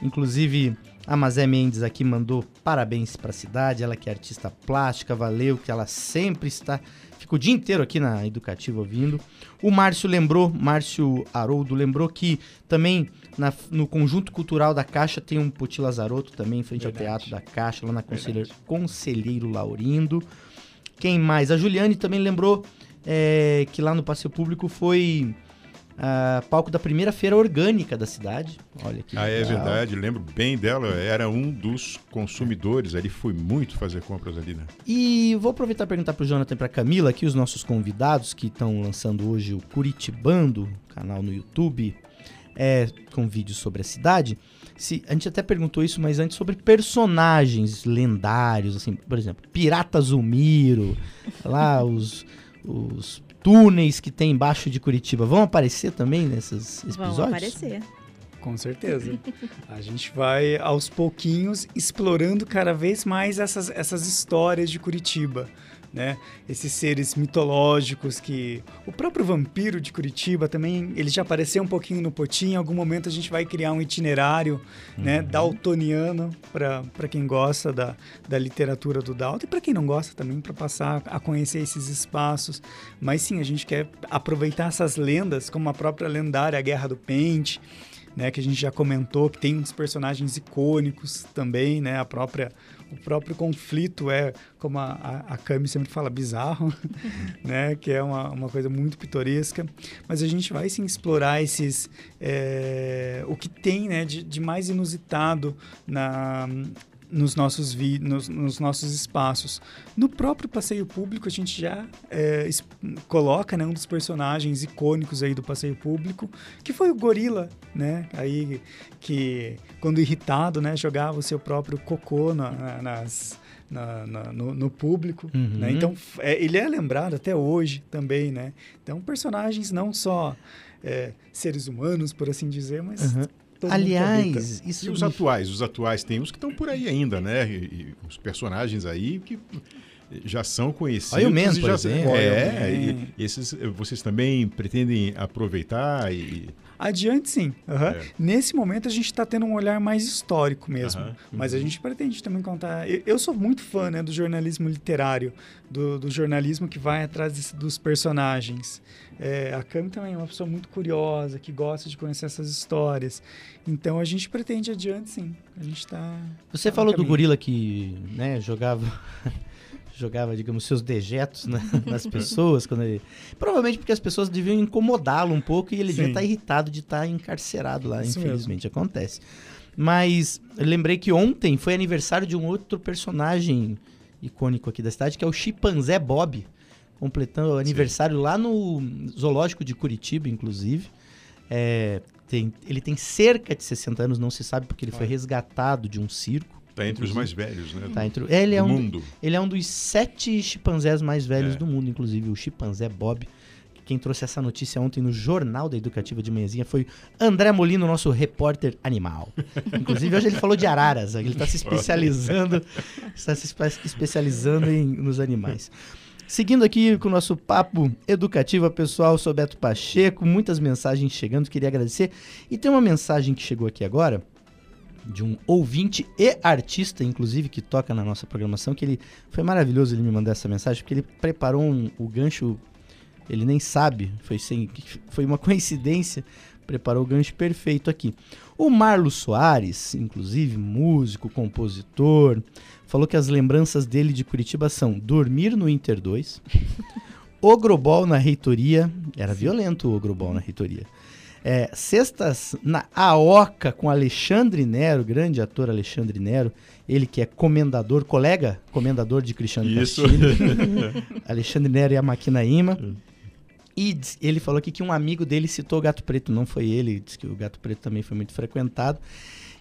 Inclusive, a Mazé Mendes aqui mandou parabéns para a cidade, ela que é artista plástica, valeu, que ela sempre está. Fica o dia inteiro aqui na Educativa ouvindo. O Márcio lembrou, Márcio Haroldo lembrou que também na- no Conjunto Cultural da Caixa tem um Puti Lazarotto também, em frente Verdade. ao Teatro da Caixa, lá na Conselheiro, Conselheiro Laurindo. Quem mais? A Juliane também lembrou é, que lá no Passeio Público foi ah, palco da primeira feira orgânica da cidade. Olha que Ah, é legal. verdade, lembro bem dela, era um dos consumidores ali, foi muito fazer compras ali, né? E vou aproveitar e perguntar pro Jonathan e pra Camila, aqui os nossos convidados que estão lançando hoje o Curitibando, canal no YouTube, é, com vídeos sobre a cidade. Se, a gente até perguntou isso, mas antes sobre personagens lendários, assim, por exemplo, Pirata Zumiro, lá os, os túneis que tem embaixo de Curitiba, vão aparecer também nesses episódios? Vão aparecer. Com certeza. A gente vai aos pouquinhos explorando cada vez mais essas, essas histórias de Curitiba. Né? Esses seres mitológicos que. O próprio vampiro de Curitiba também, ele já apareceu um pouquinho no Potim. Em algum momento a gente vai criar um itinerário né, daltoniano para quem gosta da, da literatura do Dalton e para quem não gosta também, para passar a conhecer esses espaços. Mas sim, a gente quer aproveitar essas lendas, como a própria lendária Guerra do Pente né, que a gente já comentou, que tem uns personagens icônicos também, né, a própria, o próprio conflito é, como a, a, a Cami sempre fala, bizarro, né, que é uma, uma coisa muito pitoresca, mas a gente vai sim explorar esses, é, o que tem, né, de, de mais inusitado na nos nossos, vi nos, nos nossos espaços. No próprio passeio público, a gente já é, coloca né, um dos personagens icônicos aí do passeio público, que foi o gorila, né? Aí que, quando irritado, né, jogava o seu próprio cocô na- na- nas, na- na- no, no público. Uhum. né? Então, é, ele é lembrado até hoje também, né? Então, personagens não só é, seres humanos, por assim dizer, mas Uhum. Aliás, isso E os me- atuais, os atuais tem uns que estão por aí ainda, né? E, e os personagens aí que já são conhecidos. Olha o Man, por já, exemplo. É, Man. e esses eh, vocês também pretendem aproveitar e Adiante, sim. aham. É. Nesse momento, a gente está tendo um olhar mais histórico mesmo. Aham, Mas a uhum. gente pretende também contar. Eu, eu sou muito fã né, do jornalismo literário, do, do jornalismo que vai atrás desse- dos personagens. É, a Cami também é uma pessoa muito curiosa, que gosta de conhecer essas histórias. Então a gente pretende adiante, sim. A gente está. Você falou do gorila que né, jogava, jogava, digamos, seus dejetos na- nas pessoas. quando ele... Provavelmente porque as pessoas deviam incomodá-lo um pouco e ele devia Sim. estar irritado de estar encarcerado lá, Isso infelizmente. Acontece. Mas eu lembrei que ontem foi aniversário de um outro personagem icônico aqui da cidade, que é o Chimpanzé Bob. Completando o aniversário lá no Zoológico de Curitiba, inclusive. É, tem- ele tem cerca de 60 anos, não se sabe porque ele foi resgatado de um circo. Tá entre os mais velhos, né? Tá entre, ele, é um, mundo. ele é um dos sete chimpanzés mais velhos É. do mundo, inclusive o chimpanzé Bob. Quem trouxe essa notícia ontem no Jornal da Educativa de Manhãzinha foi André Molino, nosso repórter animal. Inclusive, hoje ele falou de araras, ele está se especializando, está se espe- especializando em, nos animais. Seguindo aqui com o nosso papo educativo, pessoal, sou Beto Pacheco, muitas mensagens chegando, queria agradecer. E tem uma mensagem que chegou aqui agora, de um ouvinte e artista, inclusive, que toca na nossa programação, que ele foi maravilhoso ele me mandar essa mensagem, porque ele preparou um, o gancho, ele nem sabe, foi, sem, foi uma coincidência, preparou o gancho perfeito aqui. O Marlo Soares, inclusive, músico, compositor, falou que as lembranças dele de Curitiba são dormir no Inter 2, Ogrobol na reitoria. Era violento o Ogrobol na reitoria. É, sextas na AOCA com Alexandre Nero, grande ator Alexandre Nero. Ele que é comendador, colega comendador de Cristiano Isso. Alexandre Nero e a Maquinaíma. E ele falou aqui que um amigo dele citou o Gato Preto, não foi ele, disse que o Gato Preto também foi muito frequentado.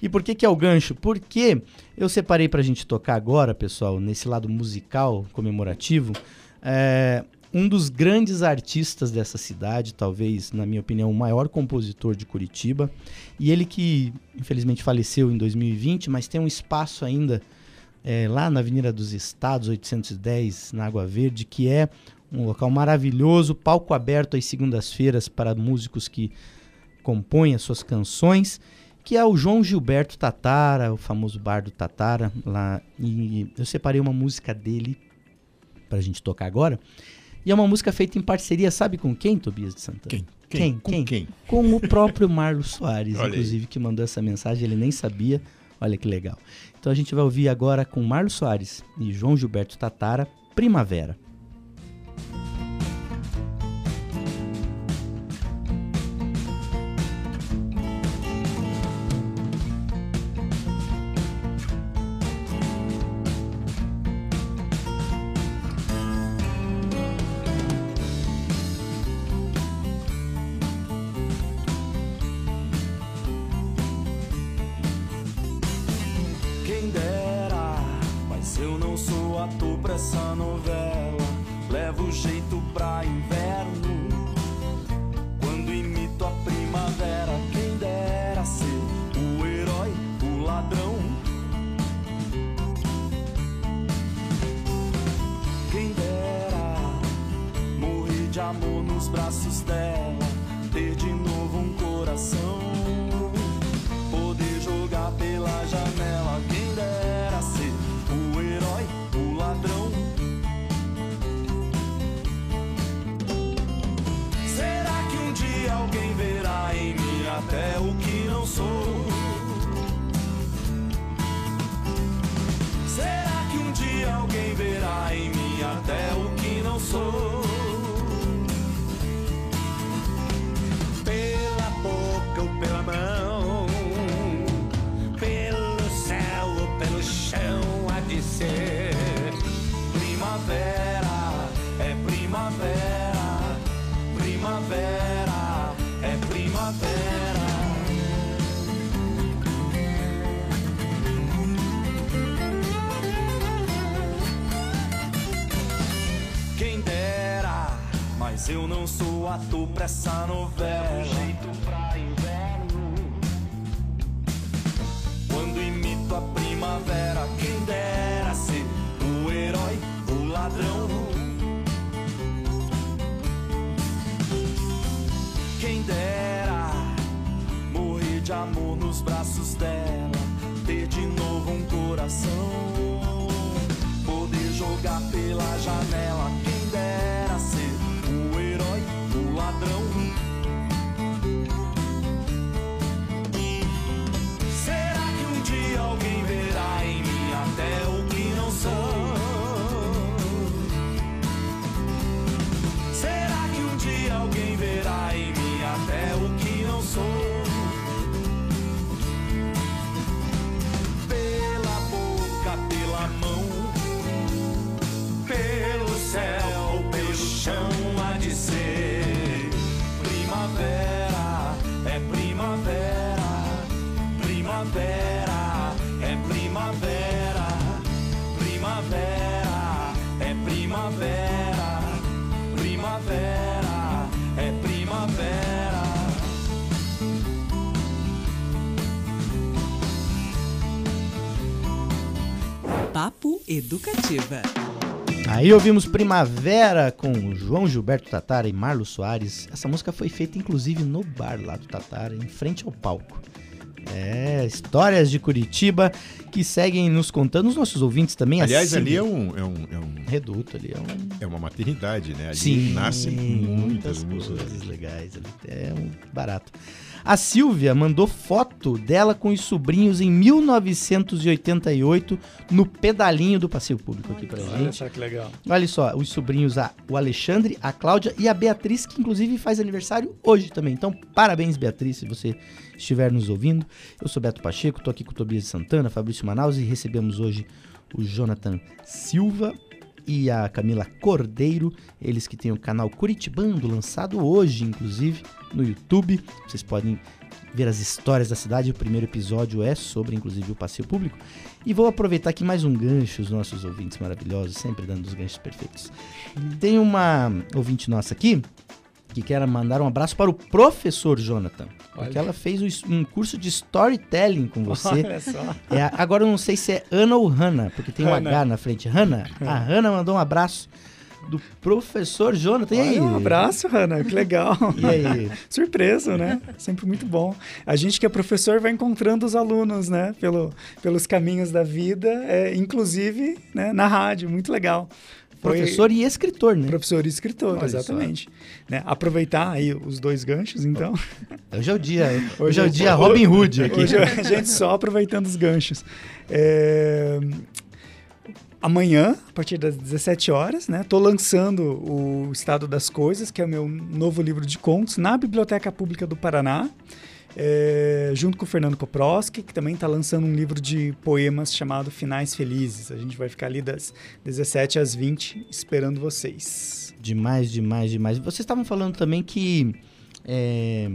E por que que é o gancho? Porque eu separei pra gente tocar agora, pessoal, nesse lado musical comemorativo, é, um dos grandes artistas dessa cidade, talvez, na minha opinião, o maior compositor de Curitiba, e ele que infelizmente faleceu em 2020, mas tem um espaço ainda é, lá na Avenida dos Estados, 810, na Água Verde, que é um local maravilhoso, palco aberto às segundas-feiras para músicos que compõem as suas canções, que é o João Gilberto Tatara, o famoso bardo Tatara, lá. E eu separei uma música dele pra gente tocar agora. E é uma música feita em parceria, sabe com quem, Tobias de Santana? Quem? Quem? Com quem? Com o próprio Marlos Soares, Olha aí. inclusive, que mandou essa mensagem, ele nem sabia. Olha que legal. Então a gente vai ouvir agora com Marlos Soares e João Gilberto Tatara, Primavera. Braços Aí ouvimos Primavera com João Gilberto Tatara e Marlos Soares. Essa música foi feita inclusive no bar lá do Tatara, em frente ao palco. É, histórias de Curitiba que seguem nos contando os nossos ouvintes também. Aliás, assim- ali é um, é um, é um- Reduto, ali é um. É uma maternidade, né? Ali Sim, nascem muitas muitas músicas. coisas legais. ali, É um barato. A Silvia mandou foto dela com os sobrinhos em 1988 no pedalinho do passeio público aqui pra Olha gente. só que legal. Olha só, os sobrinhos, a- o Alexandre, a Cláudia e a Beatriz, que inclusive faz aniversário hoje também. Então, parabéns, Beatriz, se você estiver nos ouvindo. Eu sou Beto Pacheco, tô aqui com o Tobias de Santana, Fabrício Manaus e recebemos hoje o Jonathan Silva e a Camila Cordeiro, eles que têm o canal Curitibando, lançado hoje, inclusive, no YouTube. Vocês podem ver as histórias da cidade. O primeiro episódio é sobre, inclusive, o passeio público. E vou aproveitar aqui mais um gancho, os nossos ouvintes maravilhosos, sempre dando os ganchos perfeitos. Tem uma ouvinte nossa aqui que quer mandar um abraço para o professor Jonathan. Porque Olha. ela fez um curso de storytelling com você. Olha só. É, agora eu não sei se é Ana ou Hanna, porque tem um Hannah. H na frente. Hanna? A Hanna mandou um abraço do professor Jonathan. E aí? Um abraço, Hanna, que legal. E aí? Surpresa, né? Sempre muito bom. A gente que é professor vai encontrando os alunos, né? Pelo, pelos caminhos da vida, é, inclusive né, na rádio, muito legal. Foi- Professor e escritor, né? Professor e escritor, Olha exatamente. Né? Aproveitar aí os dois ganchos, então. Hoje é o dia, hoje é o dia Robin Hood aqui. Hoje a gente só aproveitando os ganchos. É, Amanhã, a partir das 17 horas, né? Tô lançando o Estado das Coisas, que é o meu novo livro de contos, na Biblioteca Pública do Paraná. É, junto com o Fernando Koproski, que também está lançando um livro de poemas chamado Finais Felizes. A gente vai ficar ali das 17 às 20 esperando vocês. Demais, demais, demais. Vocês estavam falando também que. é,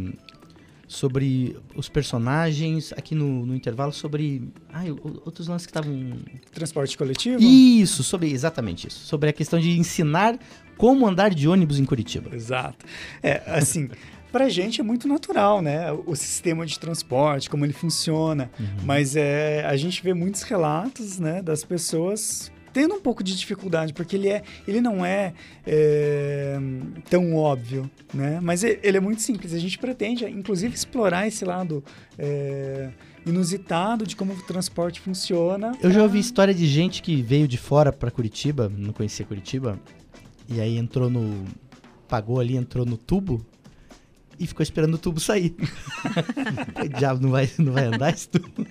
sobre os personagens, aqui no, no intervalo, sobre. Ai, outros lances que estavam. Transporte coletivo? Isso, sobre. Exatamente isso. Sobre a questão de ensinar como andar de ônibus em Curitiba. Exato. É, assim, pra gente é muito natural, né? O sistema de transporte, como ele funciona. Mas é, a gente vê muitos relatos, né, das pessoas tendo um pouco de dificuldade, porque ele, é, ele não é, é, tão óbvio, né? Mas ele é muito simples. A gente pretende, inclusive, explorar esse lado é, inusitado de como o transporte funciona. Eu já ouvi história de gente que veio de fora pra Curitiba, não conhecia Curitiba, e aí entrou no. pagou ali, entrou no tubo e ficou esperando o tubo sair. Falei, Diabo, não vai, não vai andar esse tubo?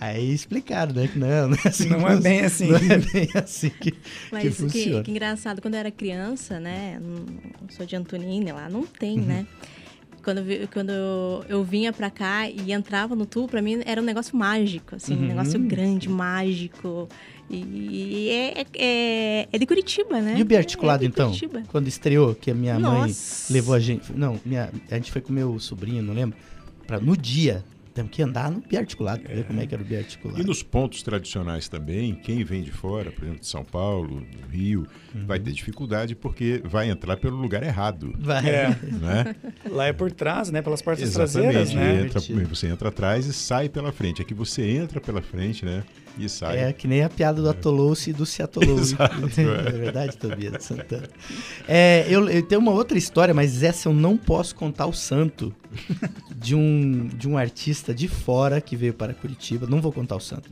Aí explicaram, né? Que não, não é assim. Não que é bem assim. Não é bem assim que, que Mas que, funciona. que engraçado, quando eu era criança, né? não- Sou de Antonina, lá não tem, Uhum. né? Quando, quando eu, eu vinha pra cá e entrava no tubo, pra mim era um negócio mágico, assim, Uhum. um negócio grande, mágico. E é, é, é de Curitiba, né? E o biarticulado, É então? Curitiba. Quando estreou, que a minha mãe Nossa. levou a gente. Não, minha, a gente foi com meu sobrinho, não lembro. Pra, no dia. Temos que andar no biarticulado pra ver como é que era o biarticulado. E nos pontos tradicionais também, quem vem de fora, por exemplo, de São Paulo, do Rio, vai ter dificuldade porque vai entrar pelo lugar errado. Vai. É. Né? Lá é por trás, né? Pelas portas Exatamente. traseiras, né? Entra- você entra atrás e sai pela frente. Aqui você entra pela frente, né? E sai. É que nem a piada do atolou-se e do se atolou. Exato, é. é. verdade, Tobias Santana. É, eu, eu tenho uma outra história, mas essa eu não posso contar o santo de um, de um artista de fora que veio para Curitiba. Não vou contar o santo.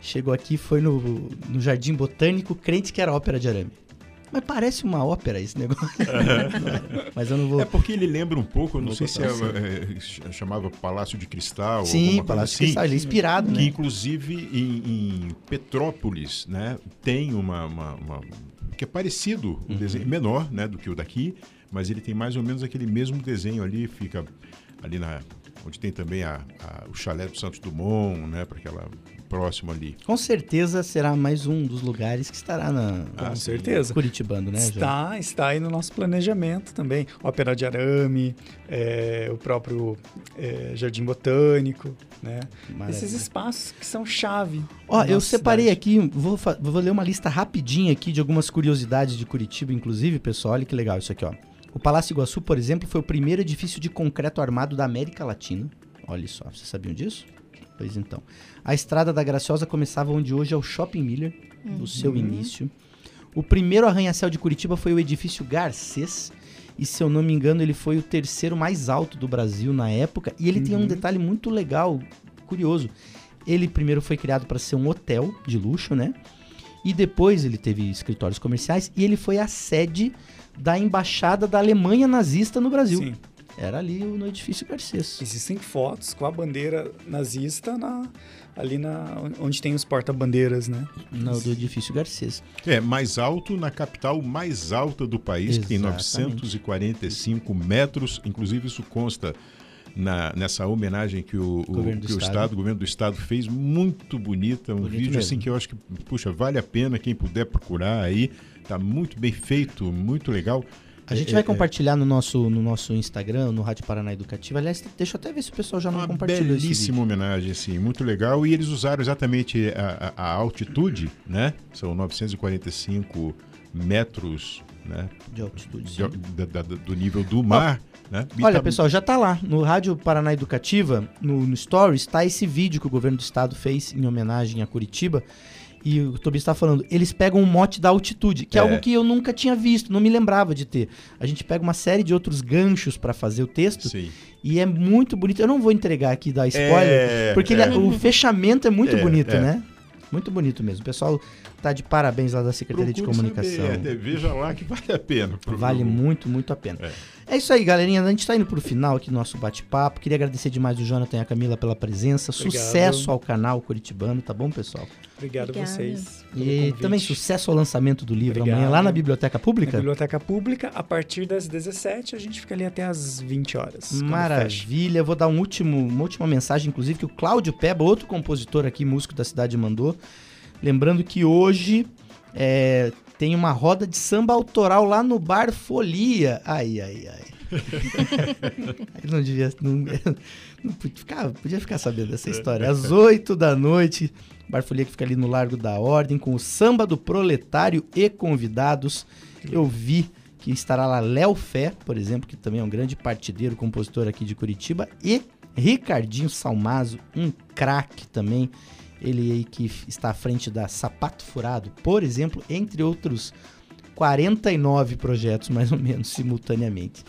Chegou aqui, foi no, no Jardim Botânico, crente que era ópera de arame. Mas parece uma ópera esse negócio. mas eu não vou. É porque ele lembra um pouco, eu não Vou sei se é, assim. é, ch- chamava Palácio de Cristal. Sim, alguma coisa Palácio de assim, Cristal, ele é inspirado, Que né? inclusive em, em Petrópolis, né, tem uma, uma- uma- que é parecido, Uhum. um desenho menor, né, do que o daqui, mas ele tem mais ou menos aquele mesmo desenho ali, fica ali na onde tem também a, a- o chalé do Santos Dumont, né, para aquela próximo ali. Com certeza será mais um dos lugares que estará na. Com certeza. Curitibando, né? Está, está aí no nosso planejamento também. Ópera de Arame, é, o próprio é, Jardim Botânico, né? Maravilha. Esses espaços que são chave. Ó, eu separei cidade. aqui, vou, vou ler uma lista rapidinha aqui de algumas curiosidades de Curitiba, inclusive, pessoal. Olha que legal isso aqui, ó. O Palácio Iguaçu, por exemplo, foi o primeiro edifício de concreto armado da América Latina. Olha só, vocês sabiam disso? Pois então. A Estrada da Graciosa começava onde hoje é o Shopping Miller, no seu Uhum. início. O primeiro arranha-céu de Curitiba foi o edifício Garcês. E se eu não me engano, ele foi o terceiro mais alto do Brasil na época. E ele tem um Uhum. detalhe muito legal, curioso. Ele primeiro foi criado para ser um hotel de luxo, né? E depois ele teve escritórios comerciais e ele foi a sede da embaixada da Alemanha nazista no Brasil. Sim. Era ali no edifício Garcês. Existem fotos com a bandeira nazista na, ali na, onde tem os porta-bandeiras, né? No, do edifício Garcês. É, mais alto na capital mais alta do país, que tem Exatamente. 945 metros. Inclusive, isso consta na, nessa homenagem que o, o- Governo do que o Estado. Estado, o governo do Estado fez. Muito bonita. Um Bonito vídeo assim mesmo. que eu acho que, puxa, vale a pena quem puder procurar aí. Tá muito bem feito, muito legal. A gente É, vai é, compartilhar no nosso, no nosso Instagram, no Rádio Paraná Educativa. Aliás, deixa eu até ver se o pessoal já não compartilhou vídeo. Belíssima homenagem, assim, muito legal. E eles usaram exatamente a, a- a altitude, né? São 945 metros, né? De altitude, De- sim. da- da- da- do nível do mar, né? Olha, tá- pessoal, já tá lá. No Rádio Paraná Educativa, no, no Stories, tá esse vídeo que o governo do estado fez em homenagem a Curitiba. E o Tobias está falando, eles pegam um mote da altitude, que é. É. algo que eu nunca tinha visto, não me lembrava de ter. A gente pega uma série de outros ganchos para fazer o texto. Sim. E é muito bonito. Eu não vou entregar aqui da spoiler, É, porque ele é. é- o fechamento é muito É, bonito, é. né? Muito bonito mesmo. O pessoal tá de parabéns lá da Secretaria de Procure Comunicação. saber, é, veja lá que vale a pena. Vale muito, muito a pena. É. isso aí, galerinha. A gente tá indo pro final aqui do nosso bate-papo. Queria agradecer demais o Jonathan e a Camila pela presença. Obrigado. Sucesso ao canal Curitibano, tá bom, pessoal? Obrigado a vocês. E também sucesso ao lançamento do livro Obrigado. amanhã lá na Biblioteca Na Pública. Biblioteca Pública, a partir das 17, a gente fica ali até as 20 horas. Maravilha. Vou dar um último, uma última mensagem, inclusive, que o Cláudio Peba, outro compositor aqui, músico da cidade, mandou. Lembrando que hoje é, tem uma roda de samba autoral lá no Bar Folia. Ai, ai, ai. Ele não devia. Não, não podia, ficar, podia ficar sabendo dessa história. Às 8 da noite, Bar Folia que fica ali no Largo da Ordem, com o samba do proletário e convidados. Eu vi que estará lá Léo Fé, por exemplo, que também é um grande partideiro, compositor aqui de Curitiba, e Ricardinho Salmazo, um craque também. Ele aí que está à frente da Sapato Furado, por exemplo, entre outros 49 projetos, mais ou menos, simultaneamente.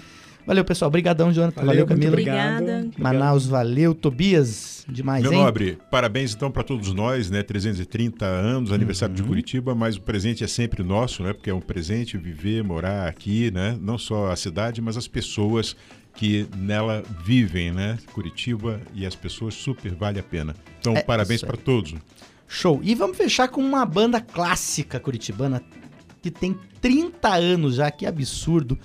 Valeu, pessoal. Obrigadão, Jonathan. Valeu, Valeu, muito Camila. Obrigada. Manaus, valeu. Tobias, demais, Meu hein? nobre, parabéns então para todos nós, né? 330 anos, aniversário Uhum. de Curitiba, mas o presente é sempre nosso, né? Porque é um presente viver, morar aqui, né? Não só a cidade, mas as pessoas que nela vivem, né? Curitiba e as pessoas super vale a pena. Então, É parabéns para todos. Show. E vamos fechar com uma banda clássica curitibana que tem 30 anos já, que absurdo.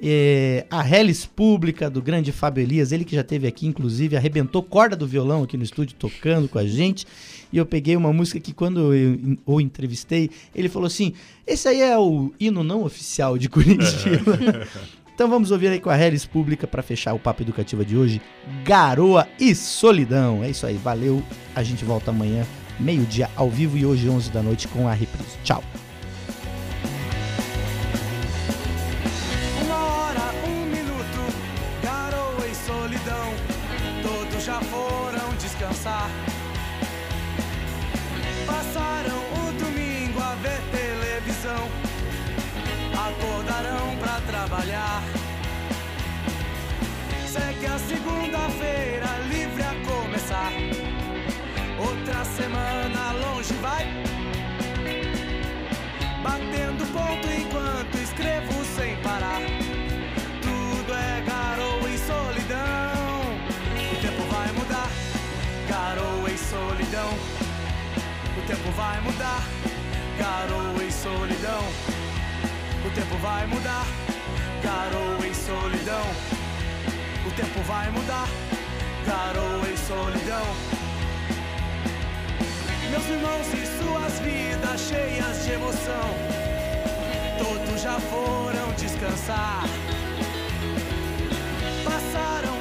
É, a Hellis Pública, do grande Fábio Elias, ele que já teve aqui, inclusive, arrebentou corda do violão aqui no estúdio, tocando com a gente. E eu peguei uma música que quando eu o entrevistei, ele falou assim: esse aí é o hino não oficial de Curitiba. Então vamos ouvir aí com a Hellis Pública para fechar o papo educativa de hoje. Garoa e solidão. É isso aí, valeu. A gente volta amanhã, meio-dia, ao vivo e hoje, 11 da noite, com a reprise. Tchau. Passaram o domingo a ver televisão. Acordarão pra trabalhar. Segue a segunda-feira livre a começar. Outra semana longe vai. Batendo ponto enquanto escrevo sem parar. Tudo é garoa e solidão. O tempo vai mudar, garoa e solidão. O tempo vai mudar, garoa e solidão. O tempo vai mudar, garoa e solidão. O tempo vai mudar, garoa e solidão. Meus irmãos e suas vidas cheias de emoção. Todos já foram descansar. Passaram